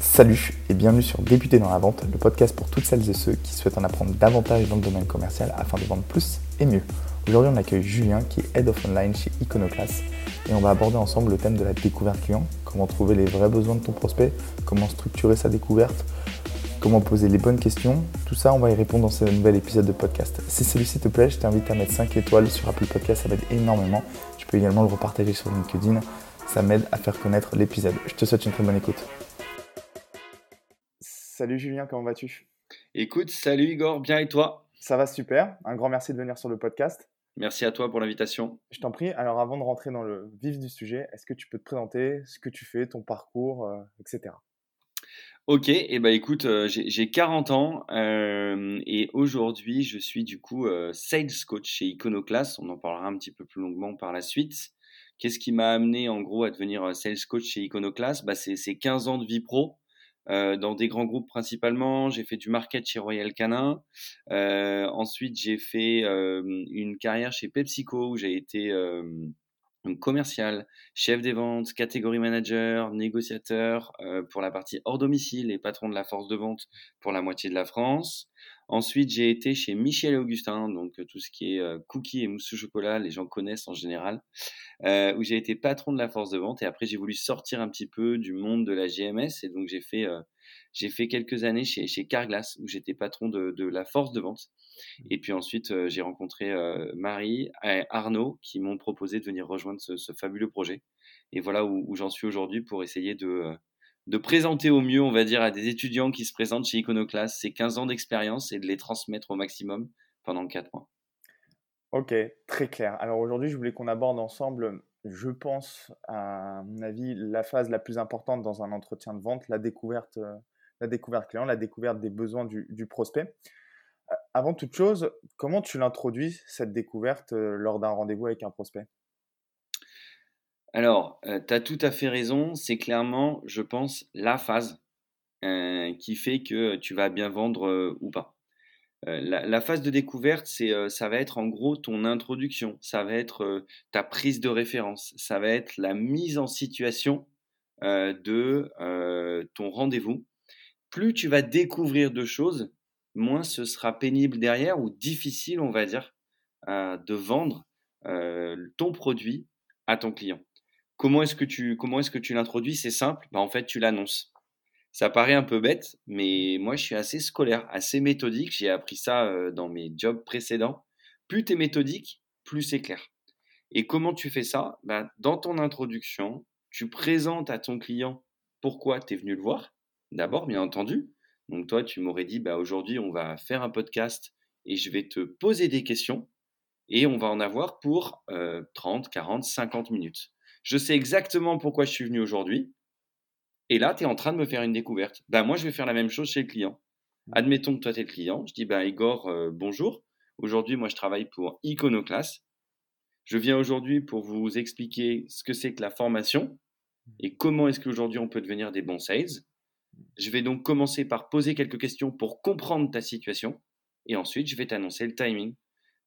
Salut et bienvenue sur Débuter dans la vente, le podcast pour toutes celles et ceux qui souhaitent en apprendre davantage dans le domaine commercial afin de vendre plus et mieux. Aujourd'hui, on accueille Julien qui est Head of Online chez Iconoclast et on va aborder ensemble le thème de la découverte client, comment trouver les vrais besoins de ton prospect, comment structurer sa découverte, comment poser les bonnes questions. Tout ça, on va y répondre dans ce nouvel épisode de podcast. Si celui-ci te plaît, je t'invite à mettre 5 étoiles sur Apple Podcast, ça m'aide énormément. Tu peux également le repartager sur LinkedIn, ça m'aide à faire connaître l'épisode. Je te souhaite une très bonne écoute. Salut Julien, comment vas-tu? Écoute, salut Igor, bien et toi? Ça va super. Un grand merci de venir sur le podcast. Merci à toi pour l'invitation. Je t'en prie. Alors avant de rentrer dans le vif du sujet, est-ce que tu peux te présenter ce que tu fais, ton parcours, euh, etc. Ok, et eh ben écoute, euh, j'ai 40 ans euh, et aujourd'hui je suis du coup euh, sales coach chez Iconoclast. On en parlera un petit peu plus longuement par la suite. Qu'est-ce qui m'a amené en gros à devenir sales coach chez Iconoclast? Bah, C'est 15 ans de vie pro dans des grands groupes principalement. J'ai fait du market chez Royal Canin. ensuite j'ai fait une carrière chez PepsiCo où j'ai été donc commercial, chef des ventes, catégorie manager, négociateur euh, pour la partie hors domicile et patron de la force de vente pour la moitié de la France. Ensuite, j'ai été chez Michel et Augustin, donc euh, tout ce qui est euh, cookies et mousse au chocolat, les gens connaissent en général, où j'ai été patron de la force de vente. Et après, j'ai voulu sortir un petit peu du monde de la GMS et donc j'ai fait j'ai fait quelques années chez, chez Carglass où j'étais patron de, de la force de vente. Mmh. Et puis ensuite, euh, j'ai rencontré euh, Marie et Arnaud qui m'ont proposé de venir rejoindre ce, fabuleux projet. Et voilà où, j'en suis aujourd'hui pour essayer de, euh, de présenter au mieux, on va dire, à des étudiants qui se présentent chez Iconoclast ces 15 ans d'expérience et de les transmettre au maximum pendant 4 mois. Ok, très clair. Alors aujourd'hui, je voulais qu'on aborde ensemble, je pense, à mon avis, la phase la plus importante dans un entretien de vente, la découverte, la découverte client, la découverte des besoins du, du prospect avant toute chose, comment tu l'introduis, cette découverte, euh, lors d'un rendez-vous avec un prospect? Alors, euh, tu as tout à fait raison. C'est clairement, je pense, la phase euh, qui fait que tu vas bien vendre ou pas. La, phase de découverte, ça va être en gros ton introduction, ça va être ta prise de référence, ça va être la mise en situation de ton rendez-vous. Plus tu vas découvrir de choses, moins ce sera pénible derrière ou difficile, on va dire, euh, de vendre euh, ton produit à ton client. Comment est-ce que tu, l'introduis C'est simple, bah, en fait, tu l'annonces. Ça paraît un peu bête, mais moi, je suis assez scolaire, assez méthodique. J'ai appris ça euh, dans mes jobs précédents. Plus tu es méthodique, plus c'est clair. Et comment tu fais ça? Bah, Dans ton introduction, tu présentes à ton client pourquoi tu es venu le voir, d'abord, bien entendu, donc toi, tu m'aurais dit, bah, aujourd'hui, on va faire un podcast et je vais te poser des questions et on va en avoir pour 30, 40, 50 minutes. Je sais exactement pourquoi je suis venu aujourd'hui. Et là, tu es en train de me faire une découverte. Bah, moi, je vais faire la même chose chez le client. Mmh. Admettons que toi, tu es le client. Je dis, bah, Igor, euh, bonjour. Aujourd'hui, moi, je travaille pour Iconoclast. Je viens aujourd'hui pour vous expliquer ce que c'est que la formation et comment est-ce qu'aujourd'hui on peut devenir des bons sales. Je vais donc commencer par poser quelques questions pour comprendre ta situation et ensuite je vais t'annoncer le timing.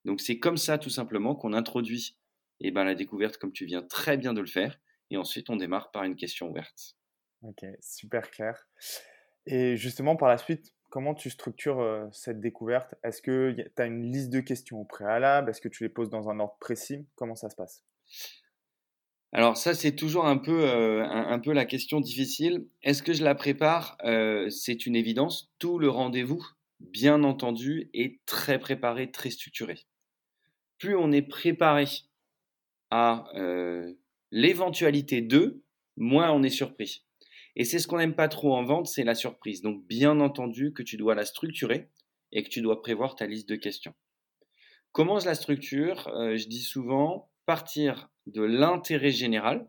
Donc c'est comme ça tout simplement qu'on introduit eh ben, la découverte comme tu viens très bien de le faire et ensuite on démarre par une question ouverte. Ok, super clair. Et justement par la suite, comment tu structures euh, cette découverte? Est-ce que tu as une liste de questions au préalable? Est-ce que tu les poses dans un ordre précis? Comment ça se passe? Alors ça, c'est toujours un peu, euh, un, peu la question difficile. Est-ce que je la prépare? Euh, C'est une évidence. Tout le rendez-vous, bien entendu, est très préparé, très structuré. Plus on est préparé à euh, l'éventualité de, moins on est surpris. Et c'est ce qu'on n'aime pas trop en vente, c'est la surprise. Donc bien entendu que tu dois la structurer et que tu dois prévoir ta liste de questions. Comment je la structure? Je dis souvent partir de l'intérêt général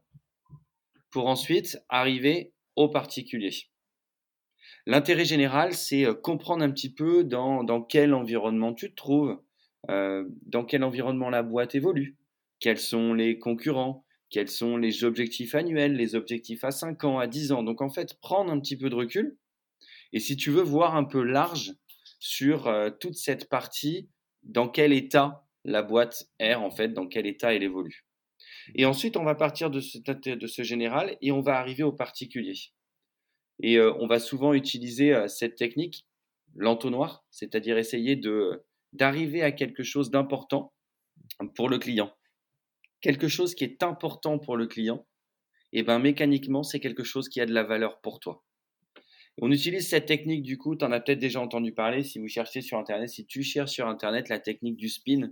pour ensuite arriver au particulier. L'intérêt général, c'est euh, comprendre un petit peu dans, quel environnement tu te trouves, euh, dans quel environnement la boîte évolue, quels sont les concurrents, quels sont les objectifs annuels, les objectifs à 5 ans, à 10 ans? Donc en fait, prendre un petit peu de recul et si tu veux voir un peu large sur euh, toute cette partie, dans quel état la boîte est en fait, dans quel état elle évolue. Et ensuite, on va partir de ce, de ce général et on va arriver au particulier. Et on va souvent utiliser cette technique, l'entonnoir, c'est-à-dire essayer d'arriver à quelque chose d'important pour le client. Quelque chose qui est important pour le client, et ben mécaniquement, c'est quelque chose qui a de la valeur pour toi. On utilise cette technique, du coup, tu en as peut-être déjà entendu parler si vous cherchez sur Internet. Si tu cherches sur Internet la technique du spin,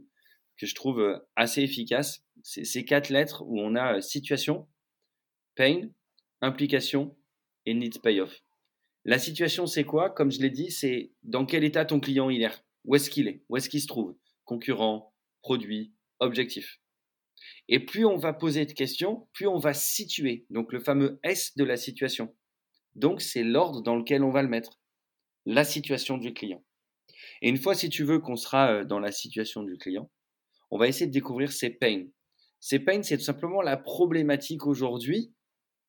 que je trouve euh, assez efficace, c'est ces quatre lettres où on a euh, situation, pain, implication et need payoff. La situation, c'est quoi? Comme je l'ai dit, c'est dans quel état ton client il est. Où est-ce qu'il est? Où est-ce qu'il se trouve? Concurrent, produit, objectif. Et plus on va poser de questions, plus on va situer, donc le fameux S de la situation. Donc c'est l'ordre dans lequel on va le mettre, la situation du client. Et une fois, si tu veux, qu'on sera euh, dans la situation du client, on va essayer de découvrir ses pains. Ses pains, c'est tout simplement la problématique aujourd'hui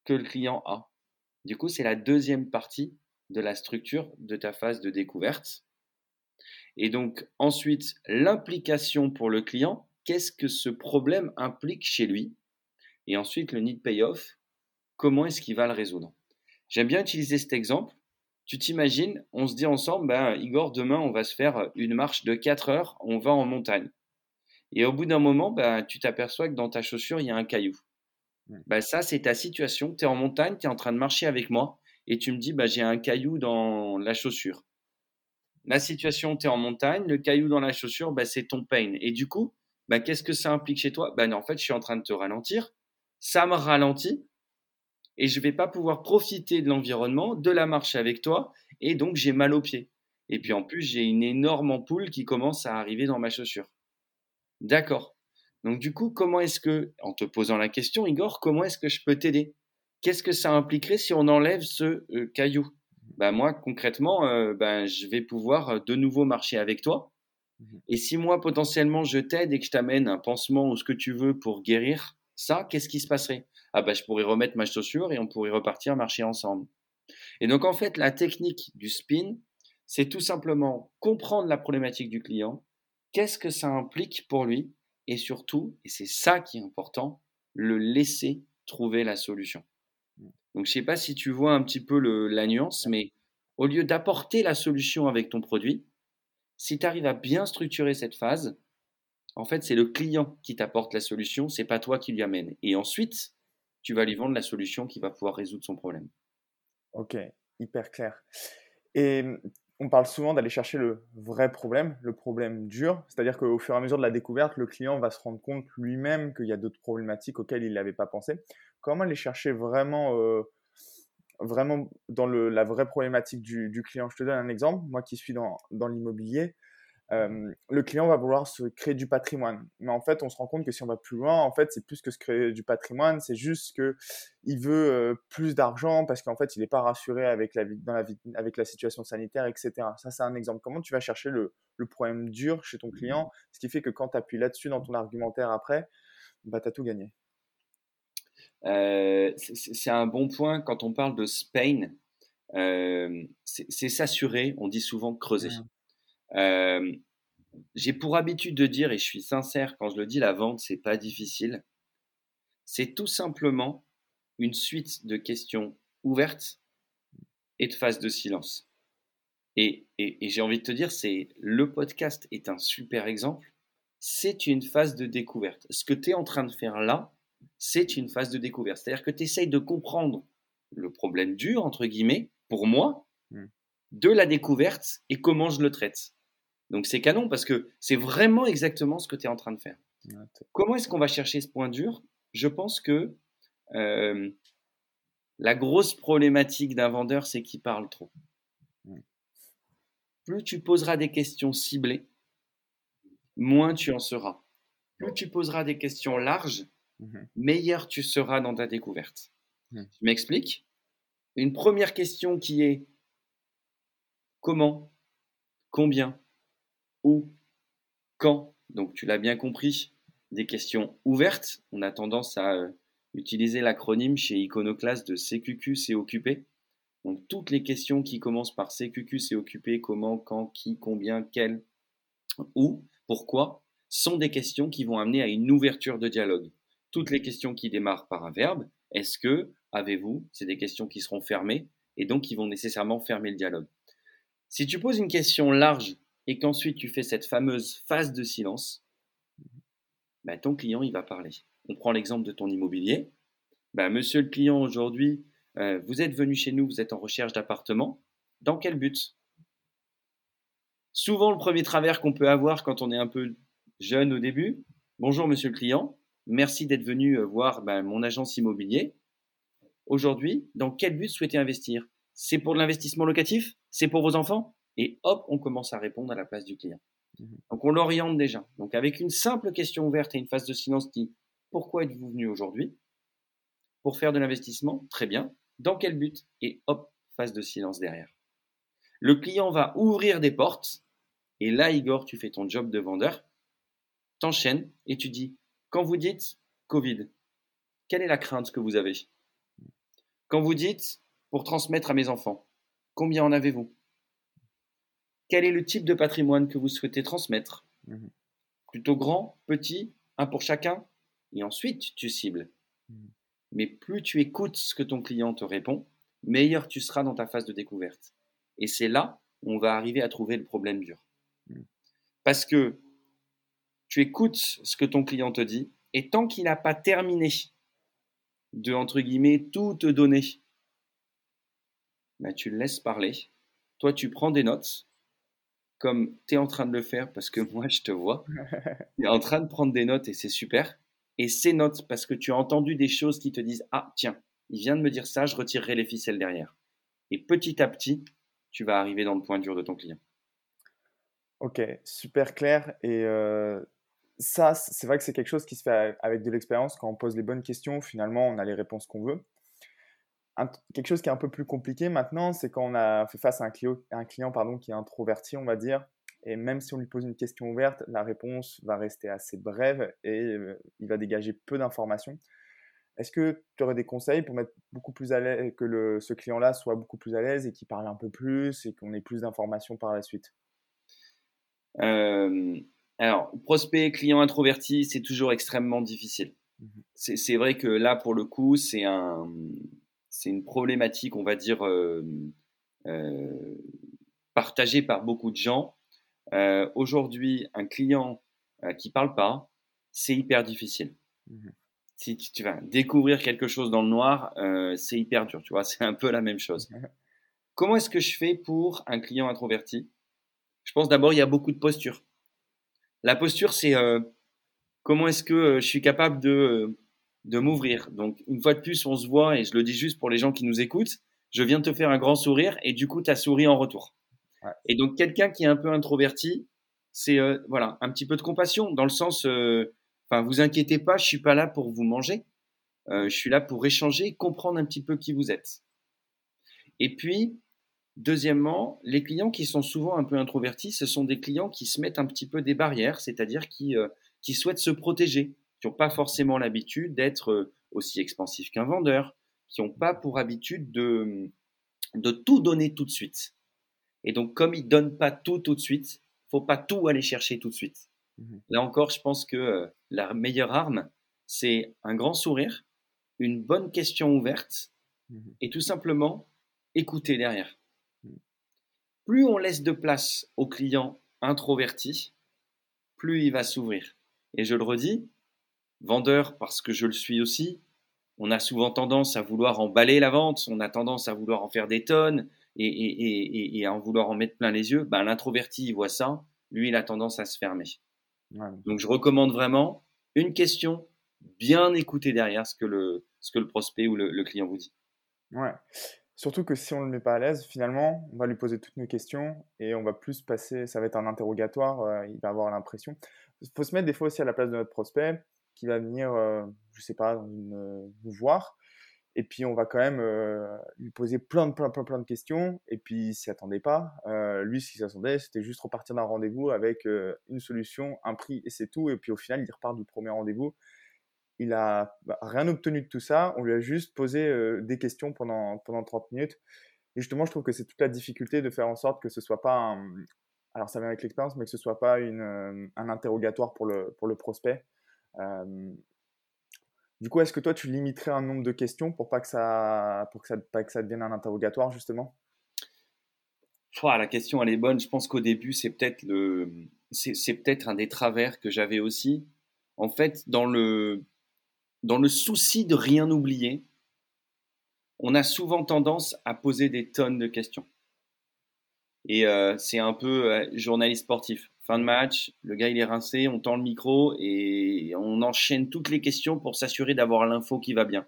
que le client a. Du coup, c'est la deuxième partie de la structure de ta phase de découverte. Et donc ensuite, l'implication pour le client, qu'est-ce que ce problème implique chez lui? Et ensuite, le need payoff, comment est-ce qu'il va le résoudre? J'aime bien utiliser cet exemple. Tu t'imagines, on se dit ensemble, ben, Igor, demain, on va se faire une marche de 4 heures, on va en montagne. Et au bout d'un moment, ben, tu t'aperçois que dans ta chaussure, il y a un caillou. Ben, ça, c'est ta situation. Tu es en montagne, tu es en train de marcher avec moi, et tu me dis, ben, j'ai un caillou dans la chaussure la situation, tu es en montagne, le caillou dans la chaussure, bah, c'est ton pain. Et du coup, bah, qu'est-ce que ça implique chez toi? Ben, En fait, je suis en train de te ralentir, ça me ralentit, et je ne vais pas pouvoir profiter de l'environnement, de la marche avec toi, et donc j'ai mal aux pieds. Et puis en plus, j'ai une énorme ampoule qui commence à arriver dans ma chaussure. D'accord. Donc du coup, comment est-ce que, en te posant la question, Igor, comment est-ce que je peux t'aider? Qu'est-ce que ça impliquerait si on enlève ce euh, caillou? Bah, moi, concrètement, euh, ben, je vais pouvoir euh, de nouveau marcher avec toi. Mmh et si moi, potentiellement, je t'aide et que je t'amène un pansement ou ce que tu veux pour guérir ça, qu'est-ce qui se passerait? Ah ben, je pourrais remettre ma chaussure et on pourrait repartir marcher ensemble. Et donc, en fait, la technique du spin, c'est tout simplement comprendre la problématique du client, qu'est-ce que ça implique pour lui, et surtout, et c'est ça qui est important, le laisser trouver la solution. Donc, je ne sais pas si tu vois un petit peu la nuance, mais au lieu d'apporter la solution avec ton produit, si tu arrives à bien structurer cette phase, en fait, c'est le client qui t'apporte la solution, c'est pas toi qui lui amène. Et ensuite, tu vas lui vendre la solution qui va pouvoir résoudre son problème. Ok, hyper clair. Et on parle souvent d'aller chercher le vrai problème, le problème dur. C'est-à-dire qu'au fur et à mesure de la découverte, le client va se rendre compte lui-même qu'il y a d'autres problématiques auxquelles il n'avait pas pensé. Comment aller chercher vraiment, euh, vraiment dans la vraie problématique du, client Je te donne un exemple. Moi qui suis dans, dans l'immobilier, le client va vouloir se créer du patrimoine. Mais en fait, on se rend compte que si on va plus loin, en fait, c'est plus que se créer du patrimoine, c'est juste que il veut plus d'argent parce qu'en fait, il n'est pas rassuré avec la, dans la, avec la situation sanitaire, etc. Ça, c'est un exemple. Comment tu vas chercher le, le problème dur chez ton client, ce qui fait que quand tu appuies là-dessus dans ton argumentaire après, bah, tu as tout gagné. C'est un bon point quand on parle de Spain. c'est s'assurer, on dit souvent creuser. Euh, j'ai pour habitude de dire, et je suis sincère quand je le dis, la vente, c'est pas difficile. C'est tout simplement une suite de questions ouvertes et de phases de silence. Et, et, j'ai envie de te dire, c'est le podcast est un super exemple. C'est une phase de découverte. Ce que tu es en train de faire là, c'est une phase de découverte. C'est-à-dire que tu essayes de comprendre le problème dur, entre guillemets, pour moi, mmh. de la découverte et comment je le traite. Donc c'est canon parce que c'est vraiment exactement ce que tu es en train de faire. Comment est-ce qu'on va chercher ce point dur? Je pense que euh, la grosse problématique d'un vendeur, c'est qu'il parle trop. Plus tu poseras des questions ciblées, moins tu en seras. Plus tu poseras des questions larges, mmh meilleur tu seras dans ta découverte. Je m'explique Une première question qui est comment, combien, où, quand. Donc tu l'as bien compris, des questions ouvertes. On a tendance à euh, utiliser l'acronyme chez Iconoclast de CQQ, c'est occupé. Donc toutes les questions qui commencent par CQQ, c'est occupé, comment, quand, qui, combien, quel, où, pourquoi, sont des questions qui vont amener à une ouverture de dialogue. Toutes les questions qui démarrent par un verbe, est-ce que, avez-vous, c'est des questions qui seront fermées et donc qui vont nécessairement fermer le dialogue. Si tu poses une question large et qu'ensuite tu fais cette fameuse phase de silence, bah, ton client il va parler. On prend l'exemple de ton immobilier. Bah, monsieur le client, aujourd'hui, euh, vous êtes venu chez nous, vous êtes en recherche d'appartement. Dans quel but? Souvent, le premier travers qu'on peut avoir quand on est un peu jeune au début, bonjour monsieur le client, merci d'être venu euh, voir bah, mon agence immobilier. Aujourd'hui, dans quel but souhaitez investir? C'est pour de l'investissement locatif? C'est pour vos enfants? Et hop, on commence à répondre à la place du client. Mmh Donc on l'oriente déjà. Donc avec une simple question ouverte et une phase de silence qui pourquoi êtes-vous venu aujourd'hui? Pour faire de l'investissement Très bien. Dans quel but? Et hop, phase de silence derrière. Le client va ouvrir des portes et là, Igor, tu fais ton job de vendeur, t'enchaînes et tu dis, quand vous dites Covid, quelle est la crainte que vous avez? Quand vous dites, pour transmettre à mes enfants, combien en avez-vous? Quel est le type de patrimoine que vous souhaitez transmettre? Mmh Plutôt grand, petit, un pour chacun? Et ensuite, tu cibles. Mmh Mais plus tu écoutes ce que ton client te répond, meilleur tu seras dans ta phase de découverte. Et c'est là où on va arriver à trouver le problème dur. Mmh. Parce que tu écoutes ce que ton client te dit, et tant qu'il n'a pas terminé de, entre guillemets, tout te donner, bah, tu le laisses parler. Toi, tu prends des notes, comme tu es en train de le faire, parce que moi, je te vois. tu es en train de prendre des notes et c'est super. Et ces notes, parce que tu as entendu des choses qui te disent Ah, tiens, il vient de me dire ça, je retirerai les ficelles derrière. Et petit à petit, tu vas arriver dans le point dur de ton client. Ok, super clair. Et euh, ça, c'est vrai que c'est quelque chose qui se fait avec de l'expérience. Quand on pose les bonnes questions, finalement, on a les réponses qu'on veut. quelque chose qui est un peu plus compliqué maintenant, c'est quand on a fait face à un client, pardon, qui est introverti, on va dire. Et même si on lui pose une question ouverte, la réponse va rester assez brève et euh, il va dégager peu d'informations. Est-ce que tu aurais des conseils pour mettre beaucoup plus à l'aise, que ce client-là soit beaucoup plus à l'aise et qu'il parle un peu plus et qu'on ait plus d'informations par la suite? Alors, prospect, client introverti, c'est toujours extrêmement difficile. Mmh c'est vrai que là, pour le coup, c'est un, une problématique, on va dire, euh, euh, partagée par beaucoup de gens. Euh, aujourd'hui, un client qui parle pas, c'est hyper difficile. Mmh si tu, vas découvrir quelque chose dans le noir, c'est hyper dur, tu vois, c'est un peu la même chose. Comment est-ce que je fais pour un client introverti? Je pense d'abord, il y a beaucoup de postures. La posture, c'est euh, comment est-ce que euh, je suis capable de, euh, de m'ouvrir? Donc, une fois de plus, on se voit, et je le dis juste pour les gens qui nous écoutent, je viens de te faire un grand sourire, et du coup, tu as souri en retour. Et donc, quelqu'un qui est un peu introverti, c'est voilà un petit peu de compassion, dans le sens, enfin, vous inquiétez pas, je suis pas là pour vous manger, je suis là pour échanger, comprendre un petit peu qui vous êtes. Et puis, Deuxièmement, les clients qui sont souvent un peu introvertis, ce sont des clients qui se mettent un petit peu des barrières, c'est-à-dire qui, euh, qui souhaitent se protéger, qui n'ont pas forcément l'habitude d'être euh, aussi expansifs qu'un vendeur, qui n'ont pas pour habitude de, de tout donner tout de suite. Et donc, comme ils ne donnent pas tout tout de suite, faut pas tout aller chercher tout de suite. Mmh Là encore, je pense que euh, la meilleure arme, c'est un grand sourire, une bonne question ouverte mmh et tout simplement écouter derrière plus on laisse de place au client introverti, plus il va s'ouvrir. Et je le redis, vendeur parce que je le suis aussi, on a souvent tendance à vouloir emballer la vente, on a tendance à vouloir en faire des tonnes et, à en vouloir en mettre plein les yeux. Ben, L'introverti, il voit ça, lui, il a tendance à se fermer. Donc je recommande vraiment une question, bien écouter derrière ce que le, ce que le prospect ou le, le client vous dit. Ouais. Surtout que si on ne le met pas à l'aise, finalement, on va lui poser toutes nos questions et on va plus passer, ça va être un interrogatoire, euh, il va avoir l'impression. Il faut se mettre des fois aussi à la place de notre prospect qui va venir, euh, je sais pas, euh, nous voir. Et puis on va quand même lui poser plein de, plein, plein, plein de questions. Et puis il s'y attendait pas. lui, ce qu'il s'attendait, c'était juste repartir d'un rendez-vous avec une solution, un prix et c'est tout. Et puis au final, il repart du premier rendez-vous il a bah, rien obtenu de tout ça. On lui a juste posé euh, des questions pendant, pendant 30 minutes. Et justement, je trouve que c'est toute la difficulté de faire en sorte que ce soit pas alors ça vient avec l'expérience, mais que ce soit pas une, euh, un interrogatoire pour le, pour le prospect. Euh, Du coup, est-ce que toi, tu limiterais un nombre de questions pour pas que ça, pour que ça, pas que ça devienne un interrogatoire, justement? La question, elle est bonne. Je pense qu'au début, c'est peut-être le, c'est peut-être un des travers que j'avais aussi. En fait, dans le, dans le souci de rien oublier, on a souvent tendance à poser des tonnes de questions. Et euh, c'est un peu euh, journaliste sportif. Fin de match, le gars il est rincé, on tend le micro et on enchaîne toutes les questions pour s'assurer d'avoir l'info qui va bien.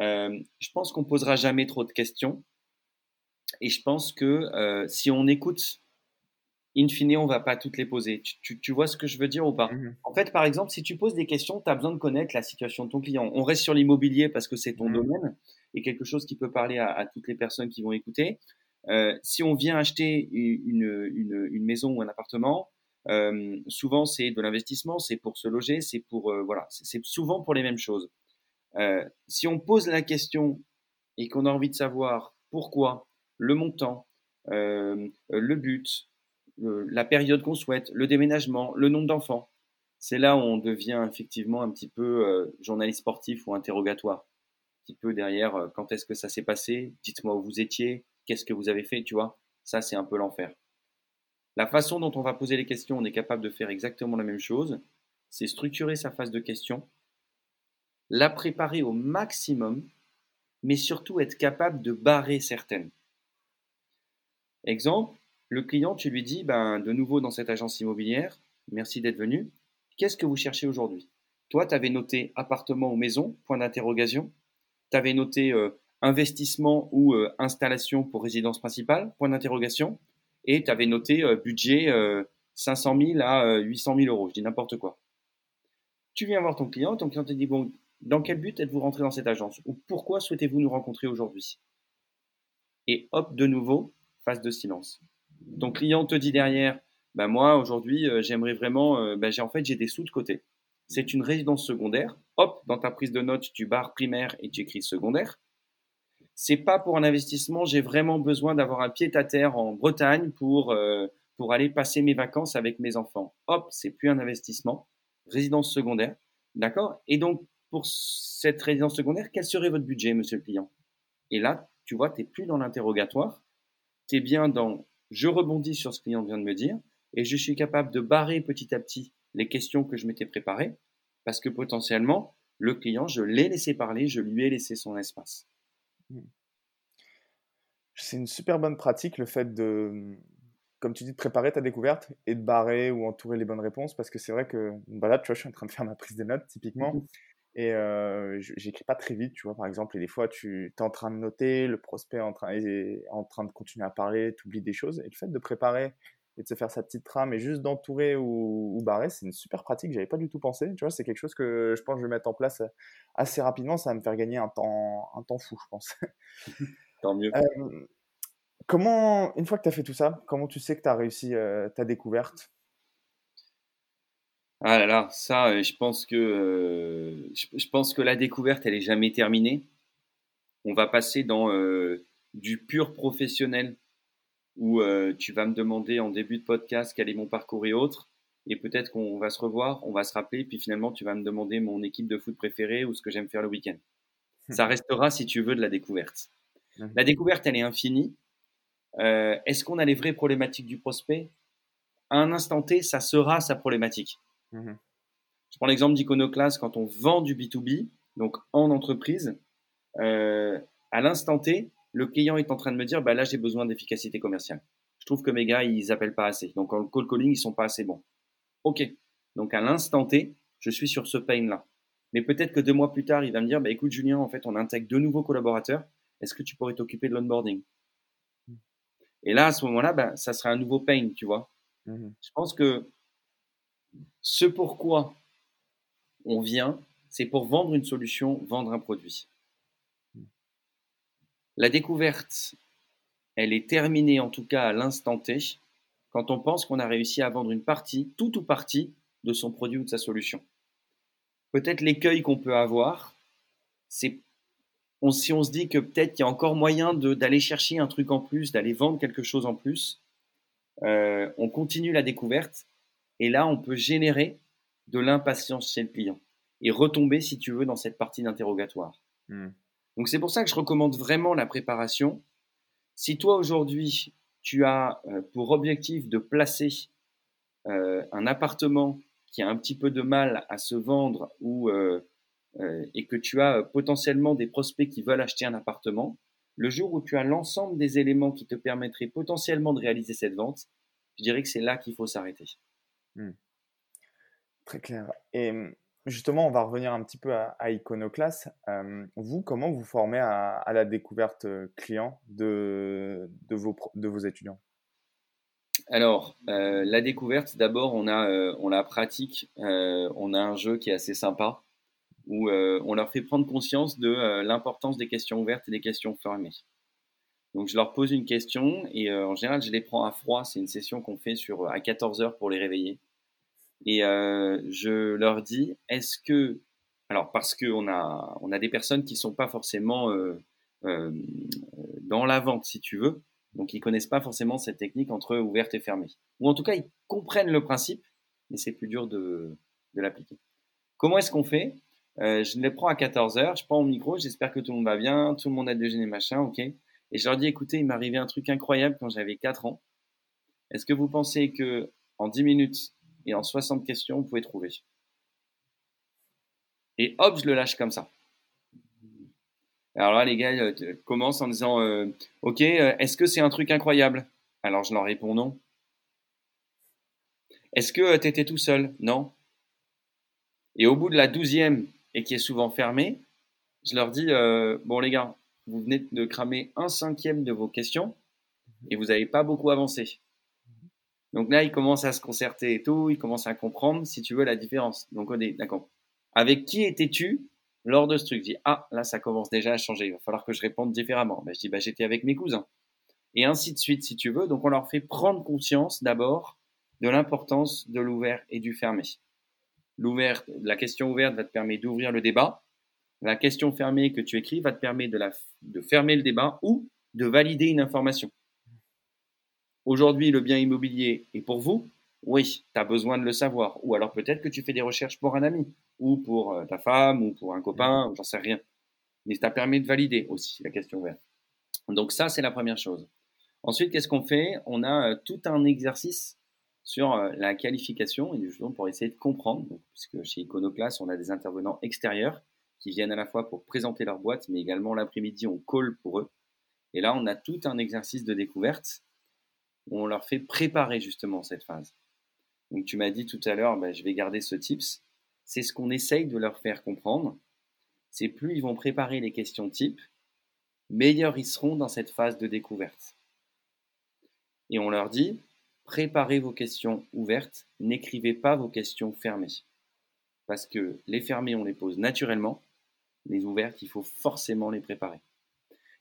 Euh, je pense qu'on posera jamais trop de questions. Et je pense que si on écoute, in fine, on va pas toutes les poser. Tu, vois ce que je veux dire ou pas? Mmh En fait, par exemple, si tu poses des questions, tu as besoin de connaître la situation de ton client. On reste sur l'immobilier parce que c'est ton mmh domaine et quelque chose qui peut parler à toutes les personnes qui vont écouter. Euh, si on vient acheter une, une, une maison ou un appartement, euh, souvent c'est de l'investissement, c'est pour se loger, c'est pour euh, voilà, c'est souvent pour les mêmes choses. Si on pose la question et qu'on a envie de savoir pourquoi, le montant, le but, la période qu'on souhaite, le déménagement, le nombre d'enfants, c'est là où on devient effectivement un petit peu journaliste sportif ou interrogatoire. Un petit peu derrière, quand est-ce que ça s'est passé? Dites-moi où vous étiez, qu'est-ce que vous avez fait, tu vois? Ça, c'est un peu l'enfer. La façon dont on va poser les questions, on est capable de faire exactement la même chose. C'est structurer sa phase de questions, la préparer au maximum, mais surtout être capable de barrer certaines. Exemple, le client, tu lui dis, ben, de nouveau dans cette agence immobilière, merci d'être venu. Qu'est-ce que vous cherchez aujourd'hui? Toi, tu avais noté appartement ou maison, point d'interrogation. Tu avais noté euh, investissement ou euh, installation pour résidence principale, point d'interrogation. Et tu avais noté euh, budget 500 euh, 000 à 800 000 euros, je dis n'importe quoi. Tu viens voir ton client, ton client te dit, bon, dans quel but êtes-vous rentré dans cette agence? Ou pourquoi souhaitez-vous nous rencontrer aujourd'hui? Et hop, de nouveau, phase de silence. Ton client te dit derrière, ben moi aujourd'hui j'aimerais vraiment, ben j'ai en fait j'ai des sous de côté. C'est une résidence secondaire. Hop, dans ta prise de notes, tu barres primaire et tu écris secondaire c'est pas pour un investissement, j'ai vraiment besoin d'avoir un pied à terre en Bretagne pour, euh, pour aller passer mes vacances avec mes enfants. Hop, c'est plus un investissement. Résidence secondaire. D'accord? Et donc, pour cette résidence secondaire, quel serait votre budget, monsieur le client? Et là, tu vois, tu n'es plus dans l'interrogatoire. Tu es bien dans je rebondis sur ce que client vient de me dire et je suis capable de barrer petit à petit les questions que je m'étais préparées parce que potentiellement, le client, je l'ai laissé parler, je lui ai laissé son espace. Mmh. C'est une super bonne pratique le fait de, comme tu dis, de préparer ta découverte et de barrer ou entourer les bonnes réponses parce que c'est vrai que bah là, tu vois, je suis en train de faire ma prise des notes typiquement mmh et euh, j'écris pas très vite, tu vois, par exemple, et des fois, tu es en train de noter, le prospect est en train, est en train de continuer à parler, tu oublies des choses et le fait de préparer et de se faire sa petite trame et juste d'entourer ou, ou, barrer, c'est une super pratique. J'avais pas du tout pensé. Tu vois, c'est quelque chose que je pense que je vais mettre en place assez rapidement. Ça va me faire gagner un temps, un temps fou, je pense. Tant mieux. Euh, comment, une fois que tu as fait tout ça, comment tu sais que tu as réussi euh, ta découverte? Ah là là, ça, euh, je pense que je, pense que la découverte, elle est jamais terminée. On va passer dans du pur professionnel où tu vas me demander en début de podcast quel est mon parcours et autres. Et peut-être qu'on va se revoir, on va se rappeler, puis finalement tu vas me demander mon équipe de foot préférée ou ce que j'aime faire le week-end. Ça restera, si tu veux, de la découverte. Mmh. La découverte, elle est infinie. Euh, est-ce qu'on a les vraies problématiques du prospect? À un instant T, ça sera sa problématique. Mmh. Je prends l'exemple d'Iconoclast quand on vend du B2B, donc en entreprise. Euh, à l'instant T, le client est en train de me dire, bah là, j'ai besoin d'efficacité commerciale. Je trouve que mes gars, ils appellent pas assez. Donc, en call calling, ils sont pas assez bons. OK. Donc, à l'instant T, je suis sur ce pain-là. Mais peut-être que deux mois plus tard, il va me dire, bah, écoute, Julien, en fait, on intègre deux nouveaux collaborateurs. Est-ce que tu pourrais t'occuper de l'onboarding? Mmh. Et là, à ce moment-là, bah, ça sera un nouveau pain, tu vois. Mmh Je pense que ce pourquoi on vient, c'est pour vendre une solution, vendre un produit. La découverte, elle est terminée en tout cas à l'instant T quand on pense qu'on a réussi à vendre une partie, tout ou partie de son produit ou de sa solution. Peut-être l'écueil qu'on peut avoir, c'est si on se dit que peut-être il y a encore moyen d'aller chercher un truc en plus, d'aller vendre quelque chose en plus, euh, on continue la découverte et là on peut générer de l'impatience chez le client. et retomber, si tu veux, dans cette partie d'interrogatoire. Hmm. Donc c'est pour ça que je recommande vraiment la préparation. Si toi aujourd'hui, tu as euh, pour objectif de placer euh, un appartement qui a un petit peu de mal à se vendre ou, euh, et que tu as potentiellement des prospects qui veulent acheter un appartement, le jour où tu as l'ensemble des éléments qui te permettraient potentiellement de réaliser cette vente, je dirais que c'est là qu'il faut s'arrêter. Hmm. Très clair. Et justement, on va revenir un petit peu à. Euh, vous, comment vous formez à, la découverte client de, vos, étudiants? Alors, la découverte, d'abord, on on la pratique. on a un jeu qui est assez sympa où on leur fait prendre conscience de l'importance des questions ouvertes et des questions fermées. Donc, je leur pose une question et en général, je les prends à froid. C'est une session qu'on fait sur, à 14 heures pour les réveiller. Et euh, je leur dis, est-ce que, alors parce qu'on a, on a des personnes qui sont pas forcément euh, euh, dans la vente, si tu veux, donc ils connaissent pas forcément cette technique entre ouverte et fermée. Ou en tout cas, ils comprennent le principe, mais c'est plus dur de, l'appliquer. Comment est-ce qu'on fait? Euh, Je les prends à 14 heures, je prends mon micro, j'espère que tout le monde va bien, tout le monde a déjeuné, machin, ok. Et je leur dis, écoutez, il m'est arrivé un truc incroyable quand j'avais 4 ans. Est-ce que vous pensez que en 10 minutes, et en 60 questions, vous pouvez trouver? Et hop, je le lâche comme ça. Alors là, les gars euh, commencent en disant euh, Ok, euh, est-ce que c'est un truc incroyable? Alors je leur réponds non. Est-ce que tu étais tout seul? Non. Et au bout de la douzième, et qui est souvent fermée, je leur dis Bon, les gars, vous venez de cramer un cinquième de vos questions et vous n'avez pas beaucoup avancé. Donc là, il commence à se concerter et tout, il commence à comprendre, si tu veux, la différence. Donc on est d'accord. Avec qui étais-tu lors de ce truc? Je dis, ah, là, ça commence déjà à changer, il va falloir que je réponde différemment. Ben, je dis, bah, j'étais avec mes cousins. Et ainsi de suite, si tu veux. Donc on leur fait prendre conscience d'abord de l'importance de l'ouvert et du fermé. L'ouvert, la question ouverte va te permettre d'ouvrir le débat. La question fermée que tu écris va te permettre de, fermer le débat ou de valider une information. Aujourd'hui, le bien immobilier est pour vous Oui, tu as besoin de le savoir. Ou alors peut-être que tu fais des recherches pour un ami, ou pour euh, ta femme, ou pour un copain, ou j'en sais rien. Mais ça permis de valider aussi la question ouverte. Donc ça, c'est la première chose. Ensuite, qu'est-ce qu'on fait? On a euh, tout un exercice sur euh, la qualification, et justement pour essayer de comprendre, puisque chez Iconoclast, on a des intervenants extérieurs qui viennent à la fois pour présenter leur boîte, mais également l'après-midi, on call pour eux. Et là, on a tout un exercice de découverte on leur fait préparer justement cette phase. Donc tu m'as dit tout à l'heure, bah, je vais garder ce tips. C'est ce qu'on essaye de leur faire comprendre. C'est plus ils vont préparer les questions type, meilleurs ils seront dans cette phase de découverte. Et on leur dit, préparez vos questions ouvertes, n'écrivez pas vos questions fermées. Parce que les fermées, on les pose naturellement, les ouvertes, il faut forcément les préparer.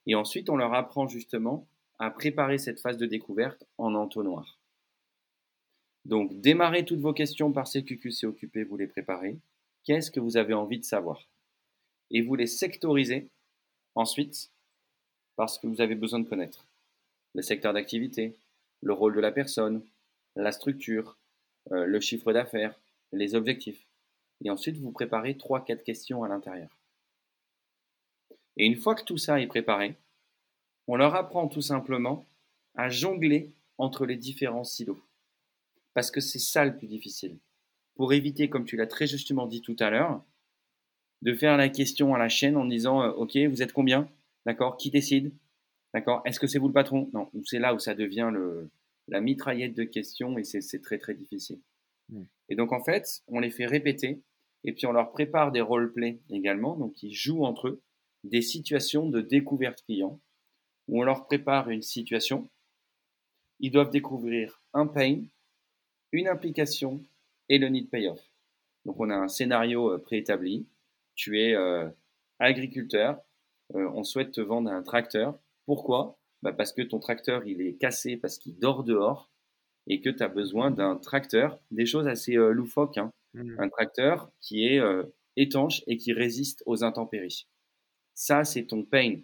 Et ensuite, on leur apprend justement à préparer cette phase de découverte en entonnoir. Donc, démarrez toutes vos questions par CQQC occupé, vous les préparez. Qu'est-ce que vous avez envie de savoir? Et vous les sectorisez ensuite parce que vous avez besoin de connaître le secteur d'activité, le rôle de la personne, la structure, euh, le chiffre d'affaires, les objectifs. Et ensuite, vous préparez 3-4 questions à l'intérieur. Et une fois que tout ça est préparé, on leur apprend tout simplement à jongler entre les différents silos. Parce que c'est ça le plus difficile. Pour éviter, comme tu l'as très justement dit tout à l'heure, de faire la question à la chaîne en disant euh, Ok, vous êtes combien? D'accord? Qui décide? D'accord? Est-ce que c'est vous le patron? Non, c'est là où ça devient le, la mitraillette de questions et c'est très très difficile. Hmm. Et donc en fait, on les fait répéter et puis on leur prépare des role-play également, donc ils jouent entre eux des situations de découverte client où on leur prépare une situation. Ils doivent découvrir un pain, une implication et le need payoff. Donc on a un scénario euh, préétabli. Tu es euh, agriculteur, euh, on souhaite te vendre un tracteur. Pourquoi? Bah Parce que ton tracteur il est cassé parce qu'il dort dehors et que tu as besoin d'un tracteur, des choses assez loufoques. Hein. Mmh. Un tracteur qui est étanche et qui résiste aux intempéries. Ça, c'est ton pain.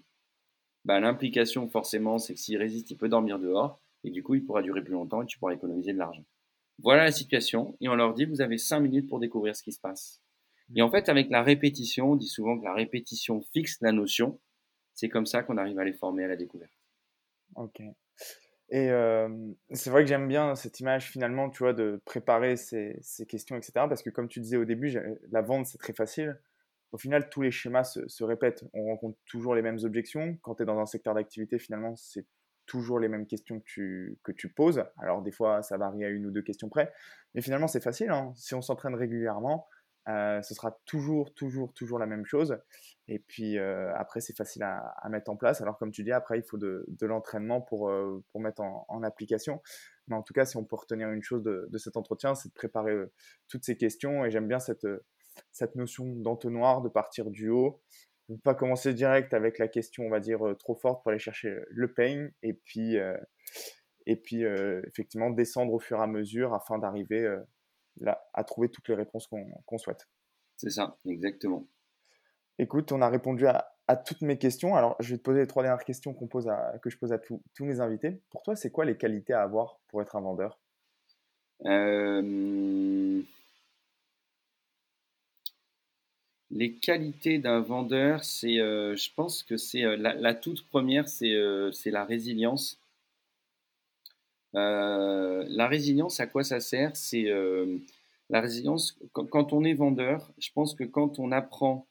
Bah, l'implication forcément, c'est que s'il résiste, il peut dormir dehors, et du coup, il pourra durer plus longtemps et tu pourras économiser de l'argent. Voilà la situation, et on leur dit, vous avez 5 minutes pour découvrir ce qui se passe. Et en fait, avec la répétition, on dit souvent que la répétition fixe la notion. C'est comme ça qu'on arrive à les former à la découverte. Ok. Et c'est vrai que j'aime bien cette image finalement, tu vois, de préparer ces, questions, etc. Parce que comme tu disais au début, la vente, c'est très facile. Au final, tous les schémas se, répètent. On rencontre toujours les mêmes objections. Quand tu es dans un secteur d'activité, finalement, c'est toujours les mêmes questions que tu, que tu poses. Alors des fois, ça varie à une ou deux questions près. Mais finalement, c'est facile. Hein. Si on s'entraîne régulièrement, euh, ce sera toujours, toujours, toujours la même chose. Et puis euh, après, c'est facile à, mettre en place. Alors comme tu dis, après, il faut de, l'entraînement pour, euh, pour mettre en, application. Mais en tout cas, si on peut retenir une chose de, cet entretien, c'est de préparer toutes ces questions. Et j'aime bien cette, cette notion d'entonnoir, de partir du haut. Ne pas commencer direct avec la question, on va dire, trop forte pour aller chercher le pain. Et puis, et puis effectivement, descendre au fur et à mesure afin d'arriver à trouver toutes les réponses qu'on souhaite. C'est ça, exactement. Écoute, on a répondu à, toutes mes questions. Alors, je vais te poser les trois dernières questions qu'on pose que je pose à tous mes invités. Pour toi, c'est quoi les qualités à avoir pour être un vendeur? Euh, Les qualités d'un vendeur, c'est, euh, je pense que c'est euh, la, toute première, c'est la résilience. Euh, la résilience, à quoi ça sert? C'est euh, la résilience, quand, on est vendeur, je pense que quand on apprend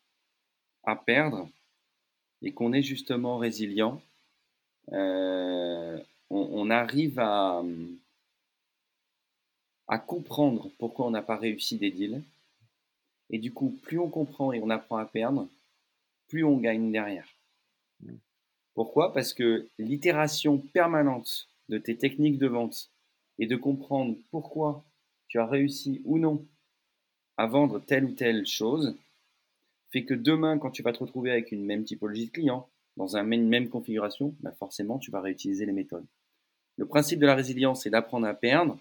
à perdre et qu'on est justement résilient, euh, on, arrive à comprendre pourquoi on n'a pas réussi des deals. Et du coup, plus on comprend et on apprend à perdre, plus on gagne derrière. Mmh. Pourquoi? Parce que l'itération permanente de tes techniques de vente et de comprendre pourquoi tu as réussi ou non à vendre telle ou telle chose, fait que demain, quand tu vas te retrouver avec une même typologie de client, dans une même configuration, bah forcément, tu vas réutiliser les méthodes. Le principe de la résilience, c'est d'apprendre à perdre,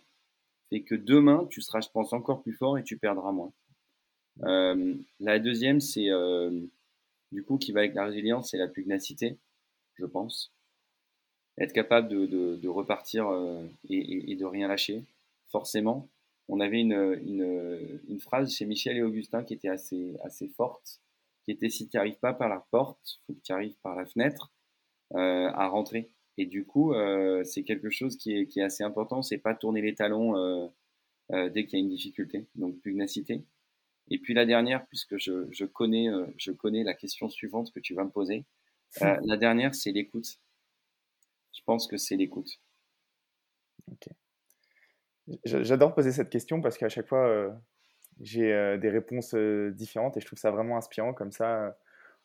fait que demain, tu seras, je pense, encore plus fort et tu perdras moins. Euh, la deuxième, c'est euh, du coup qui va avec la résilience, c'est la pugnacité, je pense être capable de, repartir euh, et, de rien lâcher, forcément. On avait une, phrase chez Michel et Augustin qui était assez, forte, qui était si tu n'arrives pas par la porte, faut que tu arrives par la fenêtre à rentrer. Et du coup, c'est quelque chose qui est, assez important, c'est pas tourner les talons dès qu'il y a une difficulté, donc pugnacité. Et puis la dernière, puisque je, je connais, euh, je connais la question suivante que tu vas me poser, la dernière, c'est l'écoute. Je pense que c'est l'écoute. J'adore poser cette question parce qu'à chaque fois, euh, j'ai euh, des réponses euh, différentes et je trouve ça vraiment inspirant. Comme ça,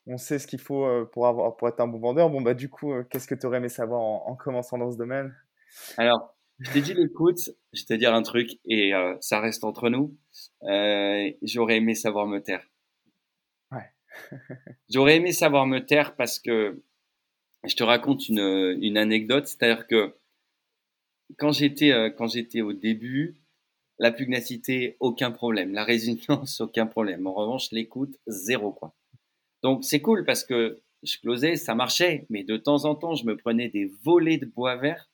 on sait ce qu'il faut pour, avoir, pour être un bon vendeur. Bon, bah, du coup, qu'est-ce que tu aurais aimé savoir en, commençant dans ce domaine? Alors, je t'ai dit l'écoute, je vais te dire un truc et ça reste entre nous. J'aurais aimé savoir me taire. Ouais. J'aurais aimé savoir me taire parce que je te raconte une, une anecdote, c'est-à-dire que quand j'étais euh, quand j'étais au début, la pugnacité aucun problème, la résilience aucun problème. En revanche, l'écoute zéro quoi. Donc c'est cool parce que je closais, ça marchait, mais de temps en temps, je me prenais des volets de bois vert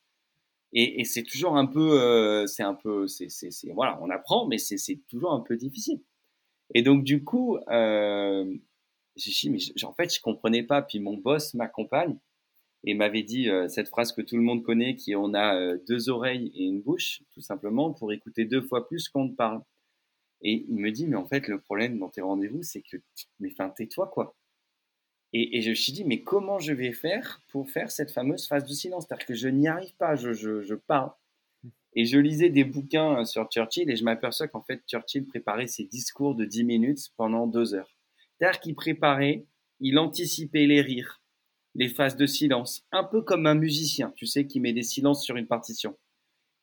et, et c'est toujours un peu, euh, c'est un peu, c'est, c'est, voilà, on apprend, mais c'est, c'est toujours un peu difficile. Et donc du coup, euh, j'ai dit, mais en fait, je comprenais pas. Puis mon boss m'accompagne et m'avait dit euh, cette phrase que tout le monde connaît, qui est on a euh, deux oreilles et une bouche, tout simplement, pour écouter deux fois plus qu'on te parle. Et il me dit, mais en fait, le problème dans tes rendez-vous, c'est que, mais enfin, tais-toi, quoi. Et, je me suis dit, mais comment je vais faire pour faire cette fameuse phase de silence? C'est-à-dire que je n'y arrive pas, je parle. Et je lisais des bouquins euh, sur Churchill et je m'aperçois qu'en fait, Churchill préparait ses discours de 10 minutes pendant deux heures. C'est-à-dire qu'il préparait, il anticipait les rires, les phases de silence, un peu comme un musicien, tu sais, qui met des silences sur une partition.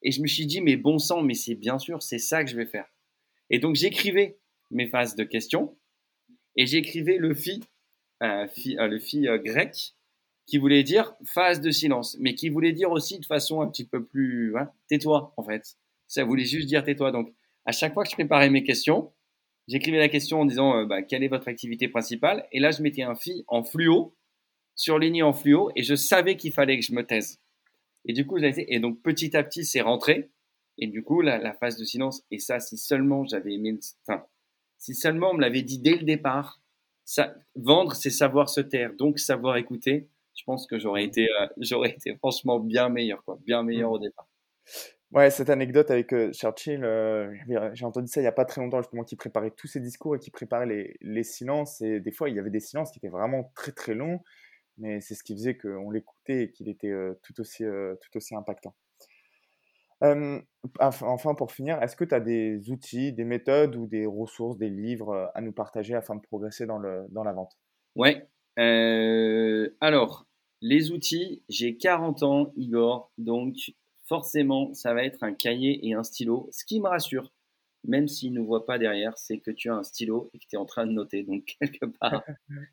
Et je me suis dit, mais bon sang, mais c'est bien sûr, c'est ça que je vais faire. Et donc j'écrivais mes phases de questions et j'écrivais le fi, euh, euh, le fi euh, grec, qui voulait dire phase de silence, mais qui voulait dire aussi de façon un petit peu plus, hein, tais-toi en fait. Ça voulait juste dire tais-toi. Donc à chaque fois que je préparais mes questions, j'écrivais la question en disant bah, quelle est votre activité principale, et là je mettais un fi en fluo surligné en fluo et je savais qu'il fallait que je me taise. Et du coup, et donc petit à petit, c'est rentré. Et du coup, la, phase de silence, et ça, si seulement j'avais aimé, enfin, Si seulement on me l'avait dit dès le départ, ça, vendre, c'est savoir se taire, donc savoir écouter. Je pense que j'aurais été, euh, j'aurais été franchement bien meilleur, quoi, bien meilleur mmh. au départ. Ouais, cette anecdote avec euh, Churchill, euh, j'ai entendu ça il n'y a pas très longtemps, justement, qui préparait tous ses discours et qui préparait les, les, silences. Et des fois, il y avait des silences qui étaient vraiment très très longs, mais c'est ce qui faisait qu'on l'écoutait et qu'il était tout, aussi, tout aussi impactant enfin, pour finir, est-ce que tu as des outils, des méthodes ou des ressources, des livres à nous partager afin de progresser dans, dans la vente? Ouais. alors, les outils, j'ai 40 ans, Igor, donc forcément, ça va être un cahier et un stylo, ce qui me rassure même s'il ne voit pas derrière, c'est que tu as un stylo et que tu es en train de noter. Donc, quelque part,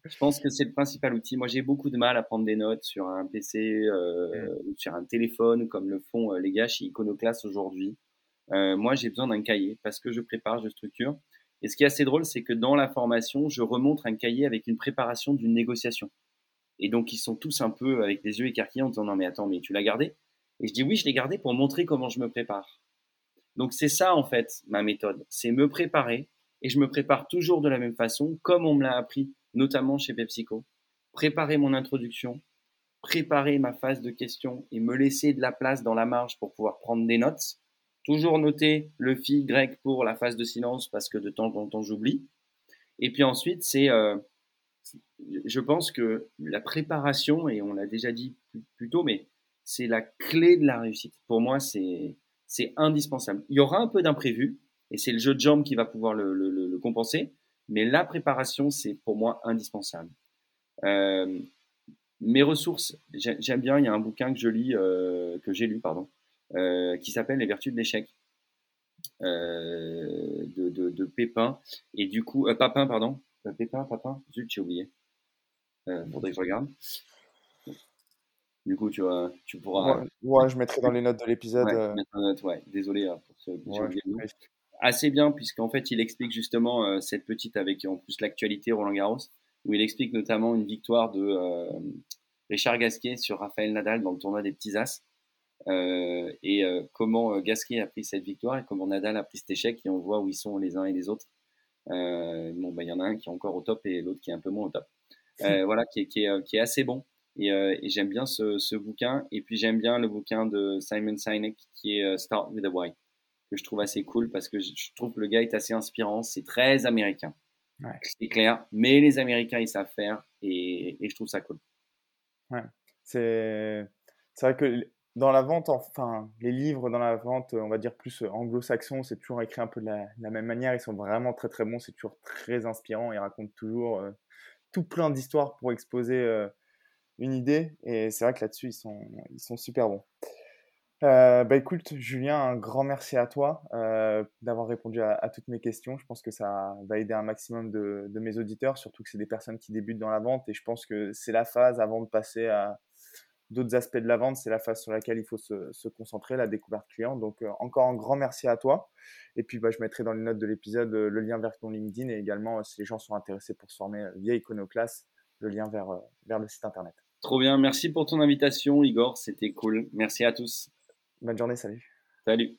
je pense que c'est le principal outil. Moi, j'ai beaucoup de mal à prendre des notes sur un PC euh, ou sur un téléphone, comme le font euh, les gars chez Iconoclast aujourd'hui. Euh, moi, j'ai besoin d'un cahier parce que je prépare, je structure. Et ce qui est assez drôle, c'est que dans la formation, je remontre un cahier avec une préparation d'une négociation. Et donc, ils sont tous un peu avec les yeux écarquillés en disant Non, mais attends, mais tu l'as gardé? Et je dis Oui, je l'ai gardé pour montrer comment je me prépare. Donc c'est ça en fait ma méthode, c'est me préparer et je me prépare toujours de la même façon, comme on me l'a appris, notamment chez PepsiCo. Préparer mon introduction, préparer ma phase de questions et me laisser de la place dans la marge pour pouvoir prendre des notes. Toujours noter le phi grec pour la phase de silence parce que de temps en temps j'oublie. Et puis ensuite, c'est, euh, je pense que la préparation, et on l'a déjà dit plus tôt, mais c'est la clé de la réussite. Pour moi, c'est c'est indispensable. Il y aura un peu d'imprévu, et c'est le jeu de jambes qui va pouvoir le, compenser, mais la préparation, c'est pour moi indispensable. Euh, mes ressources, j'aime bien, il y a un bouquin que je lis, euh, que j'ai lu, pardon, euh, qui s'appelle Les vertus de l'échec. de, Pépin et du coup Papin pardon Pépin Papin? Zut j'ai oublié faudrait que je regarde du coup, tu, vois, tu pourras. Ouais, je mettrai dans les notes de l'épisode. Ouais, euh. désolé hein, pour ce Assez bien, puisqu'en fait, il explique justement euh, cette petite avec en plus l'actualité Roland Garros, où il explique notamment une victoire de euh, Richard Gasquet sur Raphaël Nadal dans le tournoi des petits As. et comment Gasquet a pris cette victoire et comment Nadal a pris cet échec, et on voit où ils sont les uns et les autres. bon, bah, il y en a un qui est encore au top et l'autre qui est un peu moins au top. voilà, qui qui est assez bon. Euh, et, j'aime bien ce, bouquin. Et puis j'aime bien le bouquin de Simon Sinek qui est euh, Start with a Why, que je trouve assez cool parce que je, trouve que le gars est assez inspirant. C'est très américain. C'est clair. Mais les Américains, ils savent faire et, je trouve ça cool. Ouais. C'est vrai que dans la vente, enfin, les livres dans la vente, on va dire plus anglo-saxon, c'est toujours écrit un peu de la, même manière. Ils sont vraiment très très bons. C'est toujours très inspirant. Ils racontent toujours euh, tout plein d'histoires pour exposer une idée. Et c'est vrai que là-dessus, ils sont, ils sont super bons. Euh, bah écoute, Julien, un grand merci à toi euh, d'avoir répondu à, toutes mes questions. Je pense que ça va aider un maximum de, de mes auditeurs, surtout que c'est des personnes qui débutent dans la vente. Et je pense que c'est la phase avant de passer à d'autres aspects de la vente, c'est la phase sur laquelle il faut se, se concentrer, la découverte client. Donc euh, encore un grand merci à toi. Et puis bah, je mettrai dans les notes de l'épisode le lien vers ton LinkedIn et également si les gens sont intéressés pour se former via Iconoclass, le lien vers, vers le site internet. Trop bien. Merci pour ton invitation, Igor. C'était cool. Merci à tous. Bonne journée. Salut. Salut.